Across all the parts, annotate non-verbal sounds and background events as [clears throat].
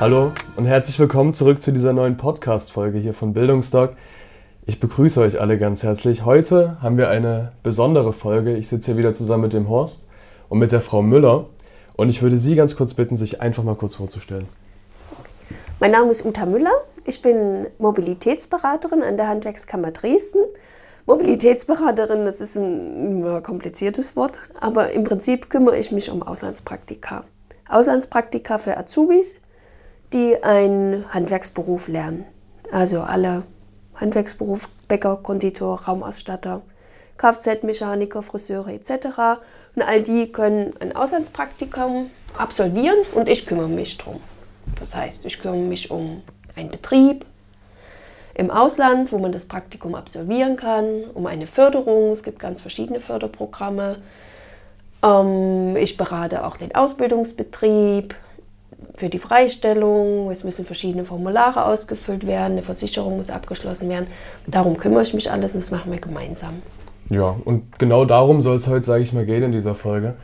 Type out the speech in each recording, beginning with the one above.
Hallo und herzlich willkommen zurück zu dieser neuen Podcast-Folge hier von Bildungsdoc. Ich begrüße euch alle ganz herzlich. Heute haben wir eine besondere Folge. Ich sitze hier wieder zusammen mit dem Horst und mit der Frau Müller. Und ich würde Sie ganz kurz bitten, sich einfach mal kurz vorzustellen. Mein Name ist Uta Müller. Ich bin Mobilitätsberaterin an der Handwerkskammer Dresden. Mobilitätsberaterin, das ist ein kompliziertes Wort, aber im Prinzip kümmere ich mich um Auslandspraktika. Auslandspraktika für Azubis, die einen Handwerksberuf lernen. Also alle Handwerksberuf, Bäcker, Konditor, Raumausstatter, Kfz-Mechaniker, Friseure etc. Und all die können ein Auslandspraktikum absolvieren und ich kümmere mich drum. Das heißt, ich kümmere mich um einen Betrieb im Ausland, wo man das Praktikum absolvieren kann, um eine Förderung. Es gibt ganz verschiedene Förderprogramme. Ähm, ich berate auch den Ausbildungsbetrieb, für die Freistellung. Es müssen verschiedene Formulare ausgefüllt werden, eine Versicherung muss abgeschlossen werden. Darum kümmere ich mich alles und das machen wir gemeinsam. Ja, und genau darum soll es heute, sage ich mal, gehen in dieser Folge.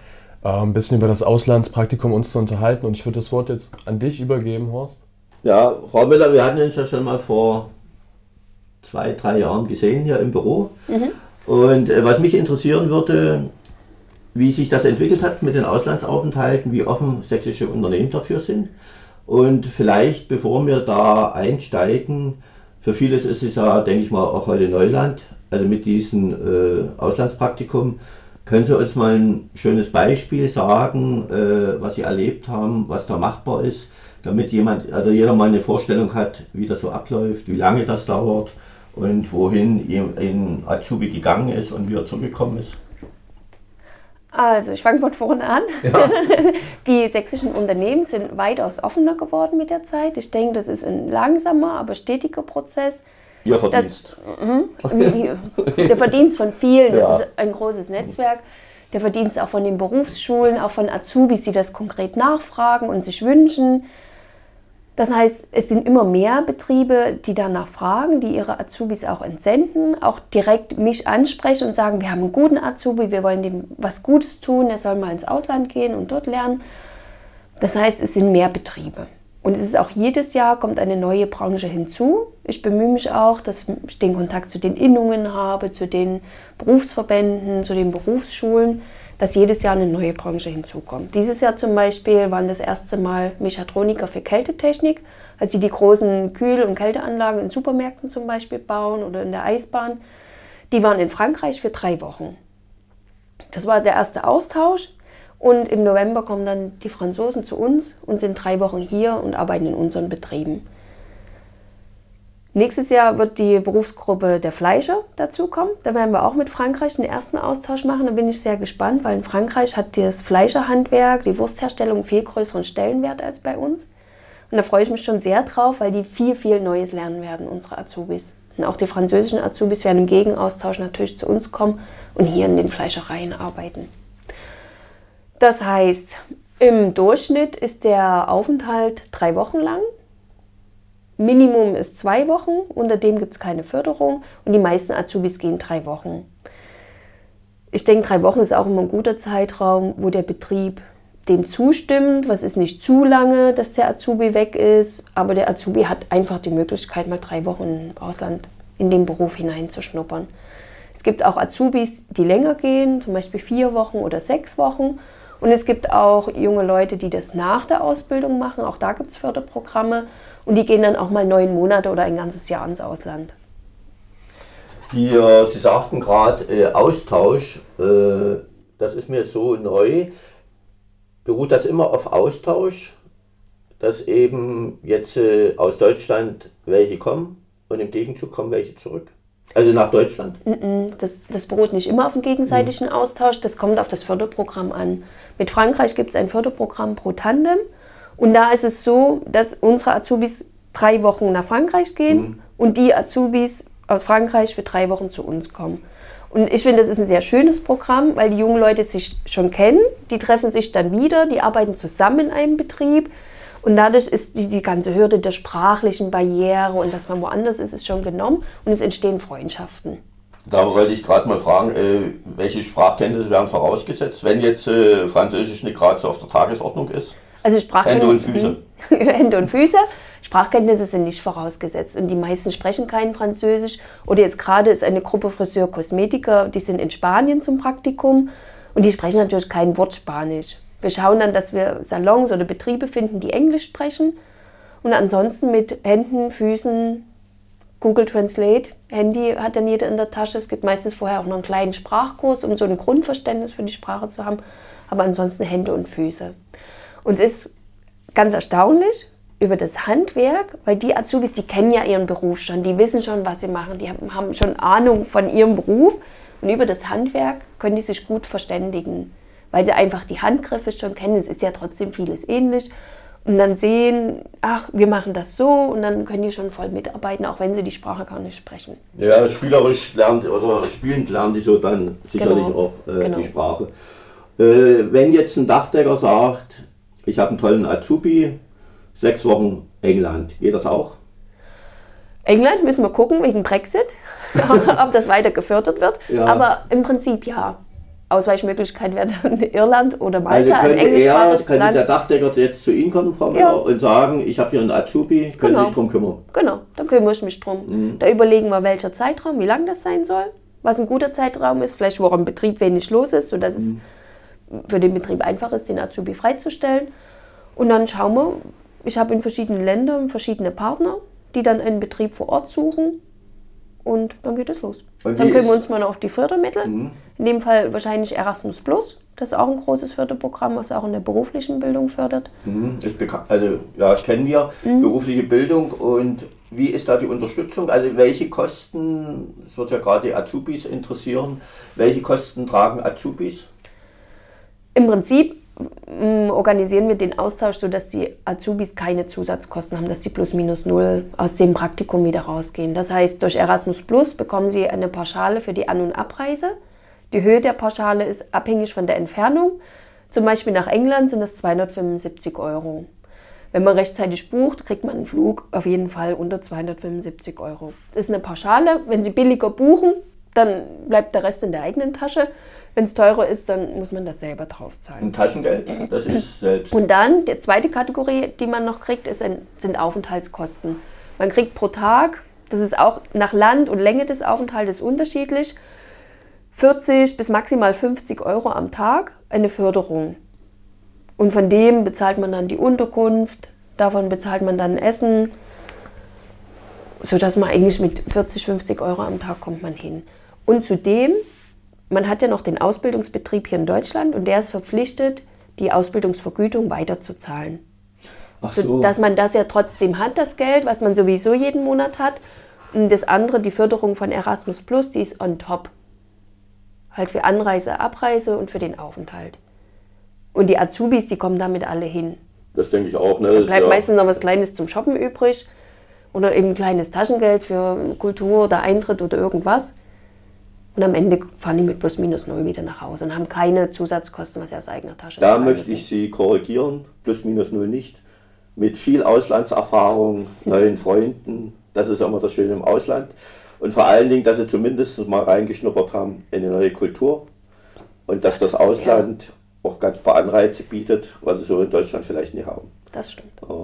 Äh, ein bisschen über das Auslandspraktikum uns zu unterhalten. Und ich würde das Wort jetzt an dich übergeben, Horst. Ja, Frau Müller, wir hatten uns ja schon mal vor zwei, drei Jahren gesehen hier im Büro. Mhm. Und äh, was mich interessieren würde, wie sich das entwickelt hat mit den Auslandsaufenthalten, wie offen sächsische Unternehmen dafür sind. Und vielleicht, bevor wir da einsteigen, für vieles ist es ja, denke ich mal, auch heute Neuland, also mit diesem äh, Auslandspraktikum. Können Sie uns mal ein schönes Beispiel sagen, äh, was Sie erlebt haben, was da machbar ist, damit jemand, also jeder mal eine Vorstellung hat, wie das so abläuft, wie lange das dauert und wohin ein Azubi gegangen ist und wie er zurückgekommen ist? Also, ich fange von vorne an. Ja. [laughs] Die sächsischen Unternehmen sind weitaus offener geworden mit der Zeit. Ich denke, das ist ein langsamer, aber stetiger Prozess. Ihr Verdienst. Das, mh, der Verdienst von vielen, ja. das ist ein großes Netzwerk. Der Verdienst auch von den Berufsschulen, auch von Azubis, die das konkret nachfragen und sich wünschen. Das heißt, es sind immer mehr Betriebe, die danach fragen, die ihre Azubis auch entsenden, auch direkt mich ansprechen und sagen, wir haben einen guten Azubi, wir wollen dem was Gutes tun, er soll mal ins Ausland gehen und dort lernen. Das heißt, es sind mehr Betriebe. Und es ist auch jedes Jahr kommt eine neue Branche hinzu. Ich bemühe mich auch, dass ich den Kontakt zu den Innungen habe, zu den Berufsverbänden, zu den Berufsschulen, dass jedes Jahr eine neue Branche hinzukommt. Dieses Jahr zum Beispiel waren das erste Mal Mechatroniker für Kältetechnik, also die die großen Kühl- und Kälteanlagen in Supermärkten zum Beispiel bauen oder in der Eisbahn. Die waren in Frankreich für drei Wochen. Das war der erste Austausch. Und im November kommen dann die Franzosen zu uns und sind drei Wochen hier und arbeiten in unseren Betrieben. Nächstes Jahr wird die Berufsgruppe der Fleischer dazukommen. Da werden wir auch mit Frankreich den ersten Austausch machen. Da bin ich sehr gespannt, weil in Frankreich hat das Fleischerhandwerk, die Wurstherstellung viel größeren Stellenwert als bei uns. Und da freue ich mich schon sehr drauf, weil die viel, viel Neues lernen werden, unsere Azubis. Und auch die französischen Azubis werden im Gegenaustausch natürlich zu uns kommen und hier in den Fleischereien arbeiten. Das heißt, im Durchschnitt ist der Aufenthalt drei Wochen lang. Minimum ist zwei Wochen, unter dem gibt es keine Förderung und die meisten Azubis gehen drei Wochen. Ich denke, drei Wochen ist auch immer ein guter Zeitraum, wo der Betrieb dem zustimmt. Was ist nicht zu lange, dass der Azubi weg ist, aber der Azubi hat einfach die Möglichkeit, mal drei Wochen im Ausland in den Beruf hineinzuschnuppern. Es gibt auch Azubis, die länger gehen, zum Beispiel vier Wochen oder sechs Wochen. Und es gibt auch junge Leute, die das nach der Ausbildung machen. Auch da gibt es Förderprogramme. Und die gehen dann auch mal neun Monate oder ein ganzes Jahr ins Ausland. Hier, Sie sagten gerade äh, Austausch. Äh, das ist mir so neu. Beruht das immer auf Austausch, dass eben jetzt äh, aus Deutschland welche kommen und im Gegenzug kommen welche zurück? Also nach Deutschland? Das, das beruht nicht immer auf dem gegenseitigen Austausch, das kommt auf das Förderprogramm an. Mit Frankreich gibt es ein Förderprogramm pro Tandem und da ist es so, dass unsere Azubis drei Wochen nach Frankreich gehen mhm. und die Azubis aus Frankreich für drei Wochen zu uns kommen. Und ich finde, das ist ein sehr schönes Programm, weil die jungen Leute sich schon kennen, die treffen sich dann wieder, die arbeiten zusammen in einem Betrieb. Und dadurch ist die, die ganze Hürde der sprachlichen Barriere und dass man woanders ist, ist schon genommen und es entstehen Freundschaften. Da wollte ich gerade mal fragen, äh, welche Sprachkenntnisse werden vorausgesetzt, wenn jetzt äh, Französisch nicht gerade so auf der Tagesordnung ist? Also Sprachkenntnisse. Hände und Füße. [laughs] Hände und Füße. Sprachkenntnisse sind nicht vorausgesetzt und die meisten sprechen kein Französisch. Oder jetzt gerade ist eine Gruppe Friseur, Kosmetiker, die sind in Spanien zum Praktikum und die sprechen natürlich kein Wort Spanisch. Wir schauen dann, dass wir Salons oder Betriebe finden, die Englisch sprechen und ansonsten mit Händen, Füßen, Google Translate, Handy hat dann jeder in der Tasche. Es gibt meistens vorher auch noch einen kleinen Sprachkurs, um so ein Grundverständnis für die Sprache zu haben. Aber ansonsten Hände und Füße. Und es ist ganz erstaunlich über das Handwerk, weil die Azubis, die kennen ja ihren Beruf schon, die wissen schon, was sie machen, die haben schon Ahnung von ihrem Beruf. Und über das Handwerk können die sich gut verständigen, weil sie einfach die Handgriffe schon kennen. Es ist ja trotzdem vieles ähnlich und dann sehen, ach, wir machen das so und dann können die schon voll mitarbeiten, auch wenn sie die Sprache gar nicht sprechen. Ja, spielerisch lernt oder spielend lernen die so dann sicherlich Genau. auch äh, Genau. die Sprache. Äh, wenn jetzt ein Dachdecker sagt, ich habe einen tollen Azubi, sechs Wochen England, geht das auch? England müssen wir gucken wegen Brexit, [laughs] ob das weiter gefördert wird. Ja. Aber im Prinzip ja. Ausweichmöglichkeit wäre dann Irland oder Also Malta, ein könnte er, könnte der. Dachdecker jetzt zu Ihnen kommen, Frau Müller, Ja. und sagen, ich habe hier einen Azubi, können Genau. Sie sich drum kümmern? Genau, da kümmere ich mich drum. Mhm. Da überlegen wir, welcher Zeitraum, wie lang das sein soll, was ein guter Zeitraum ist, vielleicht wo Betrieb wenig los ist, sodass es Mhm. Für den Betrieb einfach ist, den Azubi freizustellen. Und dann schauen wir, ich habe in verschiedenen Ländern verschiedene Partner, die dann einen Betrieb vor Ort suchen. Und dann geht es los. Dann können wir uns mal auf die Fördermittel. In dem Fall wahrscheinlich Erasmus Plus. Das ist auch ein großes Förderprogramm, was auch in der beruflichen Bildung fördert. Mhm, also ja, das kennen wir, Mhm. berufliche Bildung und wie ist da die Unterstützung? Also welche Kosten, das wird ja gerade die Azubis interessieren, welche Kosten tragen Azubis? Im Prinzip mm, organisieren wir den Austausch, sodass die Azubis keine Zusatzkosten haben, dass sie plus minus null aus dem Praktikum wieder rausgehen. Das heißt, durch Erasmus Plus bekommen sie eine Pauschale für die An- und Abreise. Die Höhe der Pauschale ist abhängig von der Entfernung. Zum Beispiel nach England sind das 275 Euro. Wenn man rechtzeitig bucht, kriegt man einen Flug auf jeden Fall unter 275 Euro. Das ist eine Pauschale. Wenn Sie billiger buchen, dann bleibt der Rest in der eigenen Tasche. Wenn es teurer ist, dann muss man das selber draufzahlen. Ein Taschengeld, das ist [clears throat] selbst. Und dann, die zweite Kategorie, die man noch kriegt, ist ein, sind Aufenthaltskosten. Man kriegt pro Tag, das ist auch nach Land und Länge des Aufenthaltes unterschiedlich, 40 bis maximal 50 Euro am Tag eine Förderung. Und von dem bezahlt man dann die Unterkunft, davon bezahlt man dann Essen, sodass man eigentlich mit 40, 50 Euro am Tag kommt man hin. Und zudem, man hat ja noch den Ausbildungsbetrieb hier in Deutschland und der ist verpflichtet, die Ausbildungsvergütung weiterzuzahlen. Ach So, dass man das ja trotzdem hat, das Geld, was man sowieso jeden Monat hat. Und das andere, die Förderung von Erasmus Plus, die ist on top. Halt für Anreise, Abreise und für den Aufenthalt. Und die Azubis, die kommen damit alle hin. das denke ich auch. Ne? Ist Bleibt ja, meistens noch was Kleines zum Shoppen übrig. Oder eben ein kleines Taschengeld für Kultur oder Eintritt oder irgendwas. Und am Ende fahren die mit plus minus null wieder nach Hause und haben keine Zusatzkosten, was sie aus eigener Tasche da möchte ich Sie korrigieren, plus minus null nicht. Mit viel Auslandserfahrung, neuen Freunden, das ist immer das Schöne im Ausland. Und vor allen Dingen, dass Sie zumindest mal reingeschnuppert haben in eine neue Kultur und dass das Ausland auch ganz paar Anreize bietet, was Sie so in Deutschland vielleicht nicht haben. Das stimmt. Ja.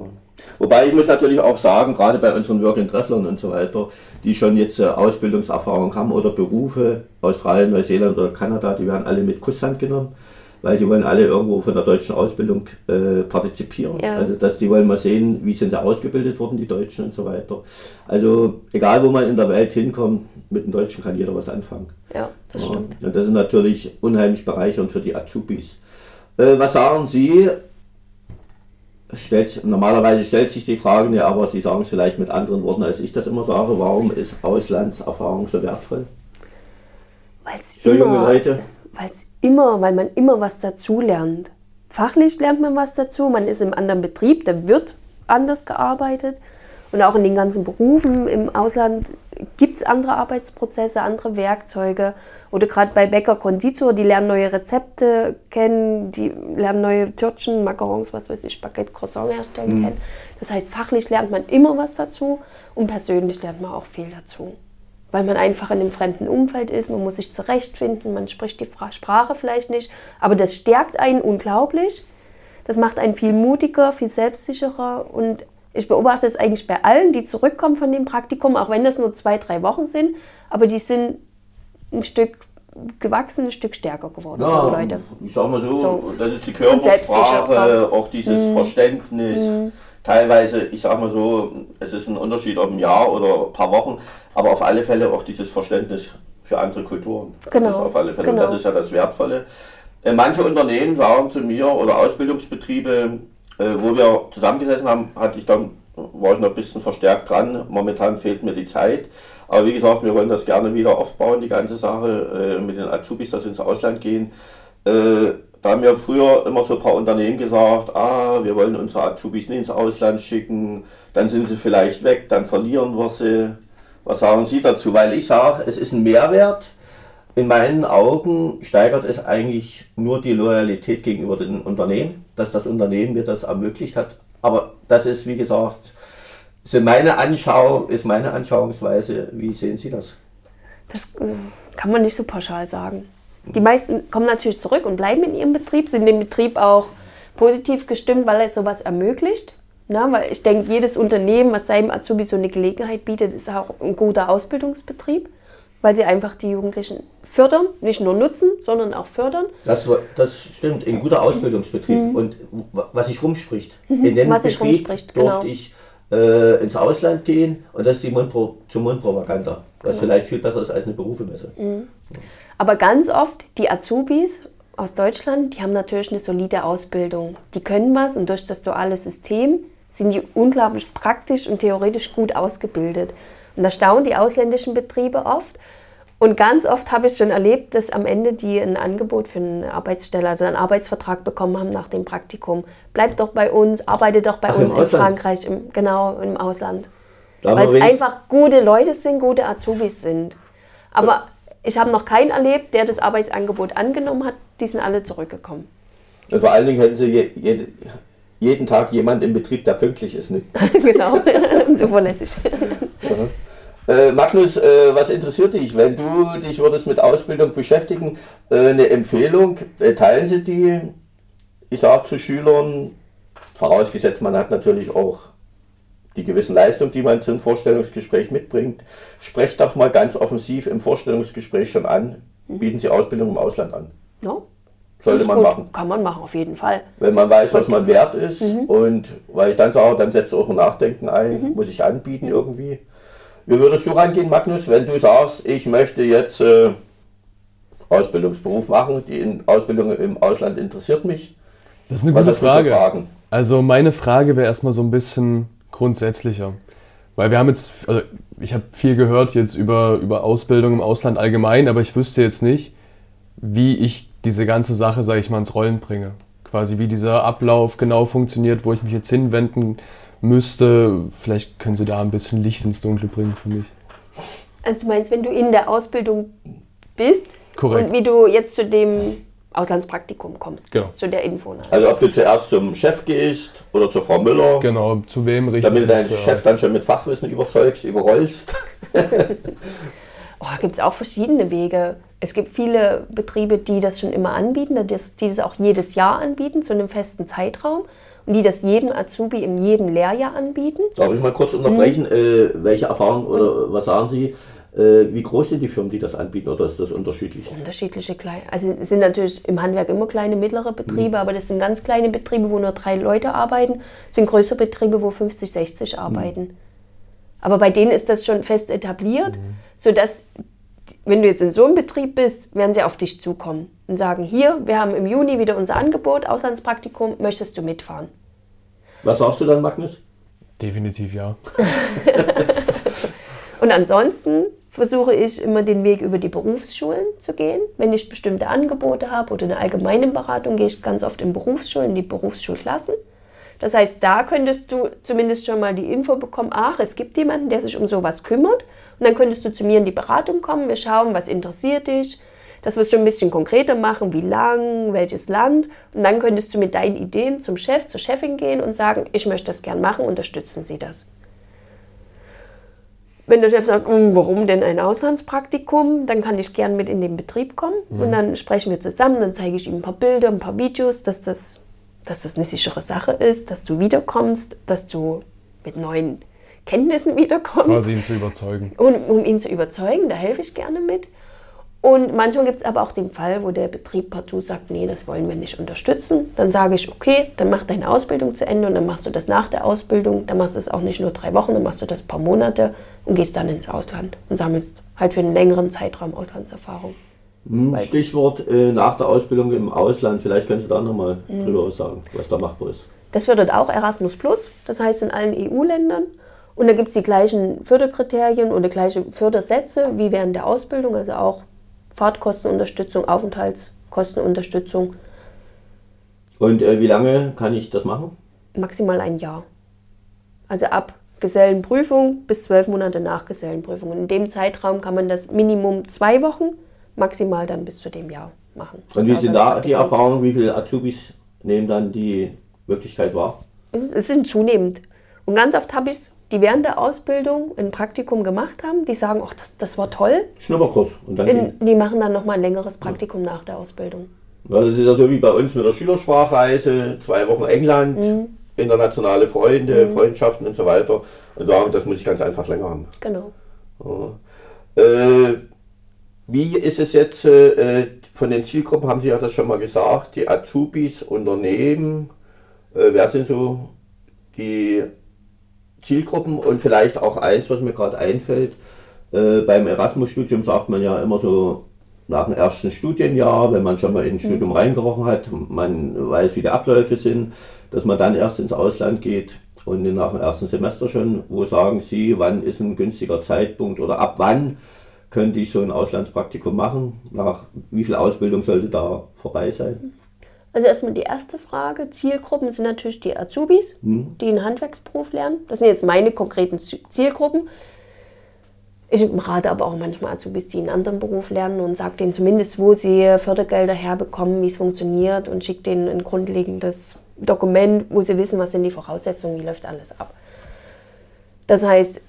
Wobei ich muss natürlich auch sagen, gerade bei unseren Work-and-Trefflern und so weiter, die schon jetzt äh, Ausbildungserfahrung haben oder Berufe, Australien, Neuseeland oder Kanada, die werden alle mit Kusshand genommen, weil die wollen alle irgendwo von der deutschen Ausbildung äh, partizipieren. Ja. Also dass die wollen mal sehen, wie sind da ausgebildet worden, die Deutschen und so weiter. Also egal wo man in der Welt hinkommt, mit den Deutschen kann jeder was anfangen. Ja, das Ja, stimmt. Und das ist natürlich unheimlich bereichernd für die Azubis. Äh, was sagen Sie? Stellt, normalerweise stellt sich die Frage, ne, aber Sie sagen es vielleicht mit anderen Worten, als ich das immer sage. Warum ist Auslandserfahrung so wertvoll Weil es für junge immer, Leute? weil's immer, weil man immer was dazu lernt. Fachlich lernt man was dazu, man ist im anderen Betrieb, da wird anders gearbeitet. Und auch in den ganzen Berufen im Ausland gibt es andere Arbeitsprozesse, andere Werkzeuge. Oder gerade bei Bäcker, Konditor, die lernen neue Rezepte kennen, die lernen neue Türchen, Macarons, was weiß ich, Baguette, Croissant herstellen mhm. kennen. Das heißt, fachlich lernt man immer was dazu und persönlich lernt man auch viel dazu. Weil man einfach in einem fremden Umfeld ist, man muss sich zurechtfinden, man spricht die Sprache vielleicht nicht. Aber das stärkt einen unglaublich. Das macht einen viel mutiger, viel selbstsicherer und ich beobachte es eigentlich bei allen, die zurückkommen von dem Praktikum, auch wenn das nur zwei, drei Wochen sind, aber die sind ein Stück gewachsen, ein Stück stärker geworden. Ja, Leute. Ich sag mal so, so. das ist die Körpersprache, auch dieses mhm. Verständnis. Mhm. Teilweise, ich sag mal so, es ist ein Unterschied ob ein Jahr oder ein paar Wochen, aber auf alle Fälle auch dieses Verständnis für andere Kulturen. Genau. Das ist auf alle Fälle, genau. und das ist ja das Wertvolle. Äh, manche Unternehmen sagen zu mir oder Ausbildungsbetriebe, äh, wo wir zusammengesessen haben, hatte ich dann, war ich noch ein bisschen verstärkt dran. Momentan fehlt mir die Zeit. Aber wie gesagt, wir wollen das gerne wieder aufbauen, die ganze Sache, äh, mit den Azubis, dass sie ins Ausland gehen. Äh, da haben wir früher immer so ein paar Unternehmen gesagt, ah, wir wollen unsere Azubis nicht ins Ausland schicken, dann sind sie vielleicht weg, dann verlieren wir sie. Was sagen Sie dazu? Weil ich sage, es ist ein Mehrwert. In meinen Augen steigert es eigentlich nur die Loyalität gegenüber dem Unternehmen dass das Unternehmen mir das ermöglicht hat. Aber das ist, wie gesagt, so meine Anschauung, ist meine Anschauungsweise. Wie sehen Sie das? Das äh, kann man nicht so pauschal sagen. Die meisten kommen natürlich zurück und bleiben in ihrem Betrieb, sind dem Betrieb auch positiv gestimmt, weil er sowas ermöglicht. Na, weil ich denke, jedes Unternehmen, was seinem Azubi so eine Gelegenheit bietet, ist auch ein guter Ausbildungsbetrieb weil sie einfach die Jugendlichen fördern, nicht nur nutzen, sondern auch fördern. Das, das stimmt, ein guter Ausbildungsbetrieb. Mhm. Und was sich rumspricht. Mhm. In dem was Betrieb rumspricht, genau. durfte ich äh, ins Ausland gehen und das ist die Mundpro zur Mundpropaganda, was genau. vielleicht viel besser ist als eine Berufemesse. Mhm. Aber ganz oft die Azubis aus Deutschland, die haben natürlich eine solide Ausbildung. Die können was und durch das duale System sind die unglaublich praktisch und theoretisch gut ausgebildet. Und das staunen die ausländischen Betriebe oft. Und ganz oft habe ich schon erlebt, dass am Ende die ein Angebot für eine Arbeitsstelle, also einen Arbeitsvertrag bekommen haben nach dem Praktikum. Bleib doch bei uns, arbeite doch bei Ach, uns in Frankreich, im, genau im Ausland. Weil es einfach gute Leute sind, gute Azubis sind. Aber ja. ich habe noch keinen erlebt, der das Arbeitsangebot angenommen hat. Die sind alle zurückgekommen. Und vor allen Dingen hätten sie je, je, jeden Tag jemand im Betrieb, der pünktlich ist. Ne? [laughs] genau, [laughs] zuverlässig. Äh, Magnus, äh, was interessiert dich, wenn du dich würdest mit Ausbildung beschäftigen? Äh, eine Empfehlung, äh, teilen Sie die, ich sage zu Schülern, vorausgesetzt man hat natürlich auch die gewissen Leistungen, die man zum Vorstellungsgespräch mitbringt. Sprecht doch mal ganz offensiv im Vorstellungsgespräch schon an, mhm. bieten Sie Ausbildung im Ausland an. Ja. Sollte man gut. machen. Kann man machen, auf jeden Fall. Wenn man weiß, was man wert ist mhm. und weil ich dann sage, dann setzt auch ein Nachdenken ein, mhm. muss ich anbieten mhm. irgendwie. Wie würdest du rangehen, Magnus, wenn du sagst, ich möchte jetzt äh, Ausbildungsberuf machen, die in Ausbildung im Ausland interessiert mich? Das ist eine was gute Frage. Also meine Frage wäre erstmal so ein bisschen grundsätzlicher. Weil wir haben jetzt, also ich habe viel gehört jetzt über, über Ausbildung im Ausland allgemein, aber ich wüsste jetzt nicht, wie ich diese ganze Sache, sage ich mal, ins Rollen bringe. Quasi wie dieser Ablauf genau funktioniert, wo ich mich jetzt hinwenden müsste. Vielleicht können Sie da ein bisschen Licht ins Dunkle bringen für mich. Also du meinst, wenn du in der Ausbildung bist Korrekt. und wie du jetzt zu dem Auslandspraktikum kommst. Genau. Zu der Info. Also ob du zuerst zum Chef gehst oder zur Frau Müller. Genau, zu wem richtig. Damit du deinen Chef dann schon mit Fachwissen überzeugst, überrollst. [laughs] oh, da gibt es auch verschiedene Wege. Es gibt viele Betriebe, die das schon immer anbieten, die das, auch jedes Jahr anbieten, zu einem festen Zeitraum. Und die das jedem Azubi in jedem Lehrjahr anbieten. Darf ich mal kurz unterbrechen? Mhm. Äh, welche Erfahrungen oder was sagen Sie? Äh, wie groß sind die Firmen, die das anbieten oder ist das unterschiedlich? Das sind unterschiedliche kleine. Also es sind natürlich im Handwerk immer kleine, mittlere Betriebe, mhm. aber das sind ganz kleine Betriebe, wo nur drei Leute arbeiten. Das sind größere Betriebe, wo 50, 60 arbeiten. Mhm. Aber bei denen ist das schon fest etabliert, mhm. sodass wenn du jetzt in so einem Betrieb bist, werden sie auf dich zukommen und sagen, hier, wir haben im Juni wieder unser Angebot, Auslandspraktikum, möchtest du mitfahren? Was sagst du dann, Magnus? Definitiv ja. [laughs] und ansonsten versuche ich immer den Weg über die Berufsschulen zu gehen. Wenn ich bestimmte Angebote habe oder eine allgemeine Beratung, gehe ich ganz oft in Berufsschulen, in die Berufsschulklassen. Das heißt, da könntest du zumindest schon mal die Info bekommen, ach, es gibt jemanden, der sich um sowas kümmert. Und dann könntest du zu mir in die Beratung kommen, wir schauen, was interessiert dich, dass wir es schon ein bisschen konkreter machen, wie lang, welches Land. Und dann könntest du mit deinen Ideen zum Chef, zur Chefin gehen und sagen, ich möchte das gern machen, unterstützen Sie das. Wenn der Chef sagt, "Hm, warum denn ein Auslandspraktikum, dann kann ich gern mit in den Betrieb kommen und dann sprechen wir zusammen, dann zeige ich ihm ein paar Bilder, ein paar Videos, dass das, dass das eine sichere Sache ist, dass du wiederkommst, dass du mit neuen Kenntnissen wiederkommst. Quasi ihn zu überzeugen. Und um ihn zu überzeugen, da helfe ich gerne mit. Und manchmal gibt es aber auch den Fall, wo der Betrieb partout sagt, nee, das wollen wir nicht unterstützen. Dann sage ich, okay, dann mach deine Ausbildung zu Ende und dann machst du das nach der Ausbildung. Dann machst du es auch nicht nur drei Wochen, dann machst du das ein paar Monate und gehst dann ins Ausland und sammelst halt für einen längeren Zeitraum Auslandserfahrung. Hm, Stichwort äh, nach der Ausbildung im Ausland. Vielleicht kannst du da nochmal Mhm. drüber sagen, was da machbar ist. Das fördert auch Erasmus Plus, das heißt in allen EU-Ländern. Und da gibt es die gleichen Förderkriterien oder gleiche Fördersätze wie während der Ausbildung, also auch Fahrtkostenunterstützung, Aufenthaltskostenunterstützung, Und äh, wie lange kann ich das machen? maximal ein Jahr. Also ab Gesellenprüfung bis zwölf Monate nach Gesellenprüfung. Und in dem Zeitraum kann man das Minimum zwei Wochen, maximal dann bis zu dem Jahr machen. Und wie sind da die Auslandspraktikum. Erfahrungen? Wie viele Azubis nehmen dann die Wirklichkeit wahr? Es, es sind zunehmend. Und ganz oft habe ich es, die während der Ausbildung ein Praktikum gemacht haben, die sagen, ach, das, das war toll. Schnupperkurs. Und dann In, die machen dann nochmal ein längeres Praktikum nach der Ausbildung. Ja, das ist ja so wie bei uns mit der Schülersprachreise, zwei Wochen England, Mhm. internationale Freunde, Freundschaften und so weiter. Und sagen, das muss ich ganz einfach länger haben. Genau. Äh, wie ist es jetzt äh, von den Zielgruppen, haben Sie ja das schon mal gesagt, die Azubis, Unternehmen, äh, wer sind so die Zielgruppen? Und vielleicht auch eins, was mir gerade einfällt, äh, beim Erasmus-Studium sagt man ja immer so nach dem ersten Studienjahr, wenn man schon mal ins Studium reingerochen hat, man weiß, wie die Abläufe sind, dass man dann erst ins Ausland geht und nach dem ersten Semester schon, wo sagen Sie, wann ist ein günstiger Zeitpunkt oder ab wann könnte ich so ein Auslandspraktikum machen? Nach wie viel Ausbildung sollte da vorbei sein? Also erstmal die erste Frage. Zielgruppen sind natürlich die Azubis, die einen Handwerksberuf lernen. Das sind jetzt meine konkreten Zi- Zielgruppen. Ich rate aber auch manchmal Azubis, die einen anderen Beruf lernen und sage denen zumindest, wo sie Fördergelder herbekommen, wie es funktioniert und schicke denen ein grundlegendes Dokument, wo sie wissen, was sind die Voraussetzungen, wie läuft alles ab. Das heißt,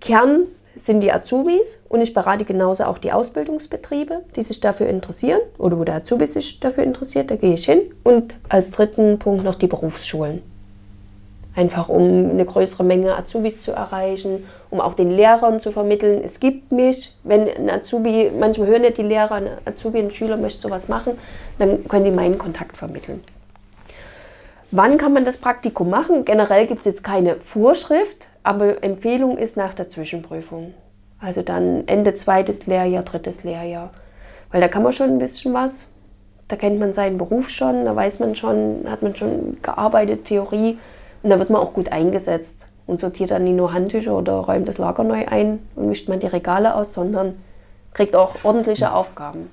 Kern sind die Azubis und ich berate genauso auch die Ausbildungsbetriebe, die sich dafür interessieren oder wo der Azubi sich dafür interessiert, da gehe ich hin. Und als dritten Punkt noch die Berufsschulen. Einfach um eine größere Menge Azubis zu erreichen, um auch den Lehrern zu vermitteln, es gibt mich. Wenn ein Azubi, manchmal hören ja die Lehrer, ein Azubi, ein Schüler möchte sowas machen, dann können die meinen Kontakt vermitteln. Wann kann man das Praktikum machen? Generell gibt es jetzt keine Vorschrift, aber Empfehlung ist nach der Zwischenprüfung. Also dann Ende zweites Lehrjahr, drittes Lehrjahr. Weil da kann man schon ein bisschen was. Da kennt man seinen Beruf schon, da weiß man schon, hat man schon gearbeitet, Theorie. Und da wird man auch gut eingesetzt und sortiert dann nicht nur Handtücher oder räumt das Lager neu ein und mischt man die Regale aus, sondern kriegt auch ordentliche Aufgaben.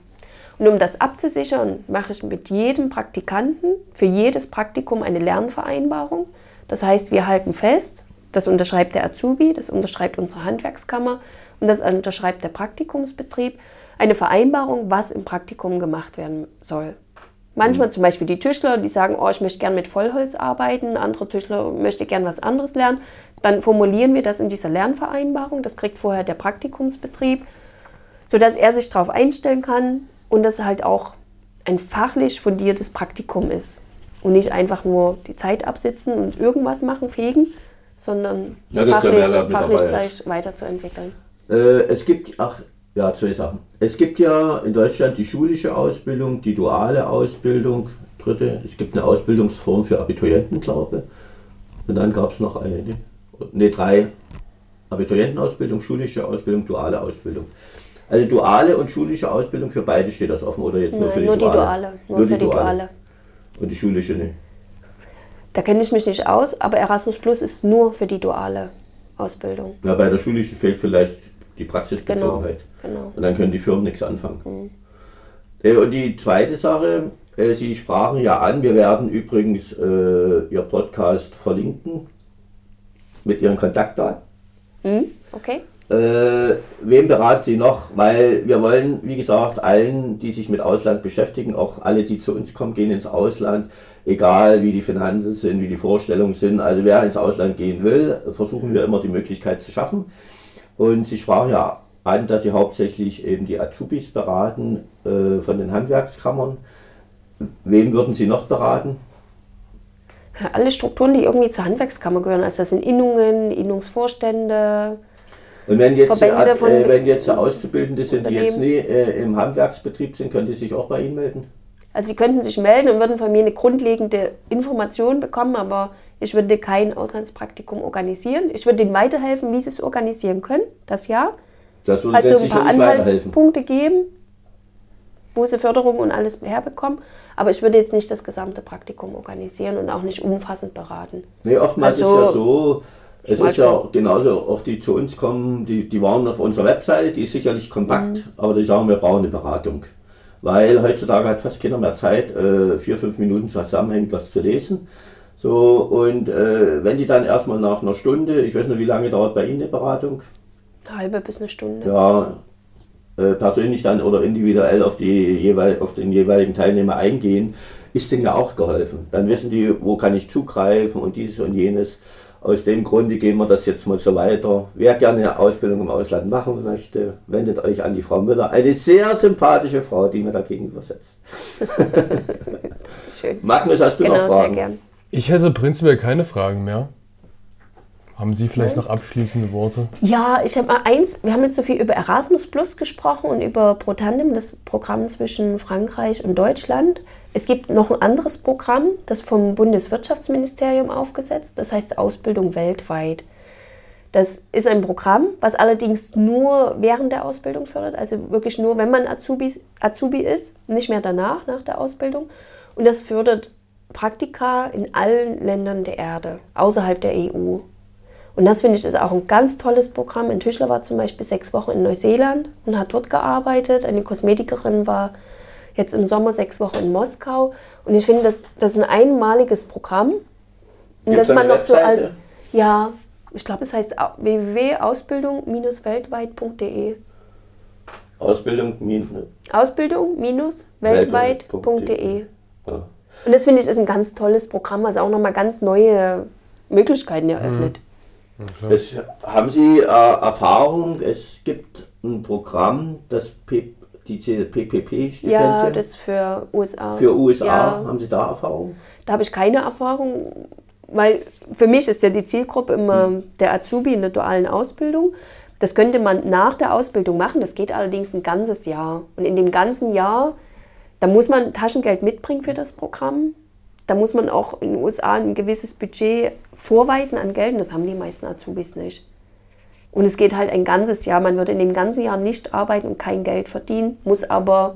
Und um das abzusichern, mache ich mit jedem Praktikanten für jedes Praktikum eine Lernvereinbarung. Das heißt, wir halten fest, das unterschreibt der Azubi, das unterschreibt unsere Handwerkskammer und das unterschreibt der Praktikumsbetrieb, eine Vereinbarung, was im Praktikum gemacht werden soll. Manchmal zum Beispiel die Tischler, die sagen, oh, ich möchte gern mit Vollholz arbeiten, andere Tischler möchte gern was anderes lernen. Dann formulieren wir das in dieser Lernvereinbarung, das kriegt vorher der Praktikumsbetrieb, sodass er sich darauf einstellen kann und das halt auch ein fachlich fundiertes Praktikum ist. Und nicht einfach nur die Zeit absitzen und irgendwas machen, fegen, sondern Ja, fachlich, mit fachlich dabei ist. sich weiterzuentwickeln. Äh, es gibt, ach, ja, zwei Sachen. Es gibt ja in Deutschland die schulische Ausbildung, die duale Ausbildung, dritte, es gibt eine Ausbildungsform für Abiturienten, glaube ich. Und dann gab es noch eine, ne, drei. Abiturientenausbildung, schulische Ausbildung, duale Ausbildung. Also duale und schulische Ausbildung für beide steht das offen oder jetzt nur für Nein, die nur die duale? Duale. Nur, für die Duale. Und die schulische nicht. Da kenne ich mich nicht aus, aber Erasmus Plus ist nur für die duale Ausbildung. Ja, bei der schulischen fehlt vielleicht die Genau, Praxisbezogenheit. genau. Und dann können die Firmen nichts anfangen. Äh, Und die zweite Sache, Äh, Sie sprachen ja an, wir werden übrigens äh, Ihr Podcast verlinken mit Ihren Kontaktdaten. Hm? Okay. Äh, wem beraten Sie noch? Weil wir wollen, wie gesagt, allen, die sich mit Ausland beschäftigen, auch alle, die zu uns kommen, gehen ins Ausland, egal wie die Finanzen sind, wie die Vorstellungen sind. Also wer ins Ausland gehen will, versuchen wir immer die Möglichkeit zu schaffen. Und Sie sprachen ja an, dass Sie hauptsächlich eben die Azubis beraten äh, von den Handwerkskammern. Wem würden Sie noch beraten? Alle Strukturen, die irgendwie zur Handwerkskammer gehören. Also das sind Innungen, Innungsvorstände. Und wenn jetzt, Verbände äh, wenn jetzt Auszubildende sind, die jetzt nie äh, im Handwerksbetrieb sind, können die sich auch bei Ihnen melden? Also sie könnten sich melden und würden von mir eine grundlegende Information bekommen, aber ich würde kein Auslandspraktikum organisieren. Ich würde ihnen weiterhelfen, wie sie es organisieren können, das ja. Das würde Also ein paar. Anhaltspunkte geben, wo sie Förderung und alles herbekommen. Aber ich würde jetzt nicht das gesamte Praktikum organisieren und auch nicht umfassend beraten. Nee, oftmals Also, ist ja so, es ist ja genauso, auch die zu uns kommen, die, die waren auf unserer Webseite, die ist sicherlich kompakt, Mhm. aber die sagen, wir brauchen eine Beratung. Weil heutzutage hat fast keiner mehr Zeit, äh, vier, fünf Minuten zusammenhängend was zu lesen. So, und äh, wenn die dann erstmal nach einer Stunde, ich weiß nicht, wie lange dauert bei Ihnen eine Beratung? Eine halbe bis eine Stunde. ja, äh, persönlich dann oder individuell auf, die jeweil, auf den jeweiligen Teilnehmer eingehen, ist denen ja auch geholfen. Dann wissen die, wo kann ich zugreifen und dieses und jenes. Aus dem Grunde gehen wir das jetzt mal so weiter. Wer gerne eine Ausbildung im Ausland machen möchte, wendet euch an die Frau Müller. Eine sehr sympathische Frau, die mir da gegenüber sitzt. [laughs] Schön. Magnus, hast du noch Genau, sehr Fragen? gern. Ich hätte prinzipiell keine Fragen mehr. Haben Sie vielleicht noch abschließende Worte? Ja, ich habe mal eins, wir haben jetzt so viel über Erasmus Plus gesprochen und über Protandem, das Programm zwischen Frankreich und Deutschland. Es gibt noch ein anderes Programm, das vom Bundeswirtschaftsministerium aufgesetzt, das heißt Ausbildung weltweit. Das ist ein Programm, was allerdings nur während der Ausbildung fördert, also wirklich nur, wenn man Azubi, Azubi ist, nicht mehr danach, nach der Ausbildung. Und das fördert Praktika in allen Ländern der Erde, außerhalb der EU. Und das finde ich ist auch ein ganz tolles Programm. Ein Tischler war zum Beispiel sechs Wochen in Neuseeland und hat dort gearbeitet. Eine Kosmetikerin war jetzt im Sommer sechs Wochen in Moskau. Und ich finde, das, das ist ein einmaliges Programm. Und dass man noch so Webseite? als, ja, ich glaube, es heißt au- www.ausbildung-weltweit.de. Ausbildung, Ausbildung-weltweit.de. ja. Und das finde ich ist ein ganz tolles Programm, also auch nochmal ganz neue Möglichkeiten eröffnet. Es, haben Sie äh, Erfahrung? Es gibt ein Programm, das P, diese PPP-Stipendien Ja, das für USA. für USA. Ja. Haben Sie da Erfahrung? Da habe ich keine Erfahrung, weil für mich ist ja die Zielgruppe immer der Azubi in der dualen Ausbildung. Das könnte man nach der Ausbildung machen, das geht allerdings ein ganzes Jahr. Und in dem ganzen Jahr, da muss man Taschengeld mitbringen für das Programm. Da muss man auch in den USA ein gewisses Budget vorweisen an Geld und das haben die meisten Azubis nicht. Und es geht halt ein ganzes Jahr. Man würde in dem ganzen Jahr nicht arbeiten und kein Geld verdienen, muss aber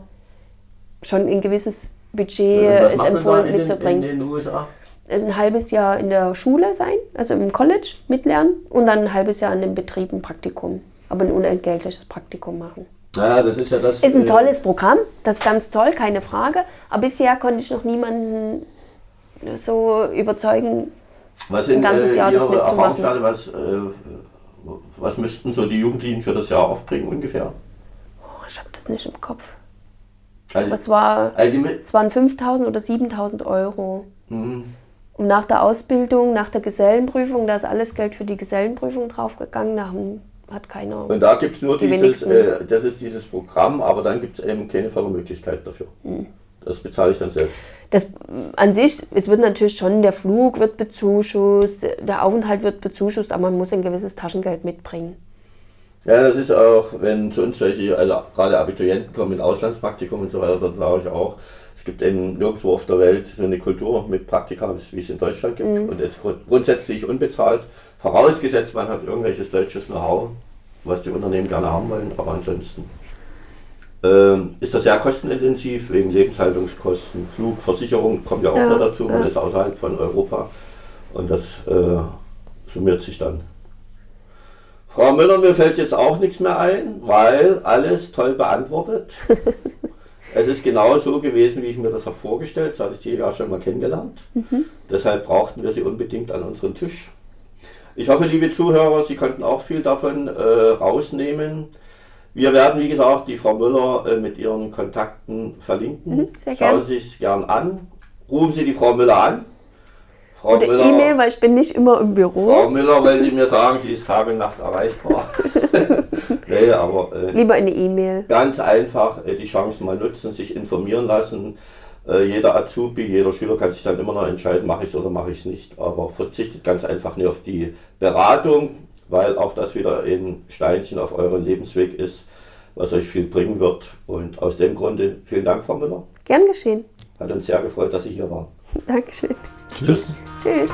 schon ein gewisses Budget ist empfohlen in den, mitzubringen in den USA? also ein halbes Jahr in der Schule sein, also im College mitlernen und dann ein halbes Jahr in dem Betrieb ein Praktikum, aber ein unentgeltliches Praktikum machen. Naja, das ist ja das. Ist ein äh, tolles Programm, das ist ganz toll, keine Frage. Aber bisher konnte ich noch niemanden so überzeugen. Was sind ein ganzes äh, Jahr das Ihre mitzumachen. Was, äh, was müssten so die Jugendlichen für das Jahr aufbringen ungefähr? Oh, ich habe das nicht im Kopf. Also, Aber es, war, also es waren 5.000 oder 7.000 Euro. Mhm. Und nach der Ausbildung, nach der Gesellenprüfung, da ist alles Geld für die Gesellenprüfung draufgegangen, da haben, hat keiner. und da gibt es nur Die dieses, äh, das ist dieses Programm, aber dann gibt es eben keine Fördermöglichkeit dafür. Mhm. Das bezahle ich dann selbst. Das an sich, es wird natürlich schon, der Flug wird bezuschusst, der Aufenthalt wird bezuschusst, aber man muss ein gewisses Taschengeld mitbringen. Ja, das ist auch, wenn zu uns solche, also gerade Abiturienten kommen mit Auslandspraktikum und so weiter, dann sage ich auch, es gibt eben nirgendwo auf der Welt so eine Kultur mit Praktika, wie es in Deutschland gibt. Mhm. Und es ist grund- grundsätzlich unbezahlt, vorausgesetzt man hat irgendwelches deutsches Know-how, was die Unternehmen gerne haben wollen, aber ansonsten ähm, ist das sehr kostenintensiv wegen Lebenshaltungskosten, Flug, Versicherung kommt ja auch Ja, noch dazu, man ja. ist außerhalb von Europa und das äh, summiert sich dann. Frau Müller, mir fällt jetzt auch nichts mehr ein, weil alles toll beantwortet. [laughs] es ist genau so gewesen, wie ich mir das habe vorgestellt. So hatte ich sie ja schon mal kennengelernt. Mhm. Deshalb brauchten wir sie unbedingt an unseren Tisch. Ich hoffe, liebe Zuhörer, Sie konnten auch viel davon äh, rausnehmen. Wir werden, wie gesagt, die Frau Müller äh, mit ihren Kontakten verlinken. Mhm, Schauen Sie es gern an. Rufen Sie die Frau Müller an. Frau Oder E-Mail, weil ich bin nicht immer im Büro. Frau Müller, wenn Sie mir sagen, sie ist Tag und Nacht erreichbar. [laughs] [laughs] nee, aber, äh, Lieber eine E-Mail. Ganz einfach äh, die Chance mal nutzen, sich informieren lassen. Äh, jeder Azubi, jeder Schüler kann sich dann immer noch entscheiden, mache ich es oder mache ich es nicht. Aber verzichtet ganz einfach nicht auf die Beratung, weil auch das wieder ein Steinchen auf euren Lebensweg ist, was euch viel bringen wird. Und aus dem Grunde vielen Dank, Frau Müller. Gern geschehen. Hat uns sehr gefreut, dass Sie hier waren. [laughs] Dankeschön. Tschüss. Tschüss.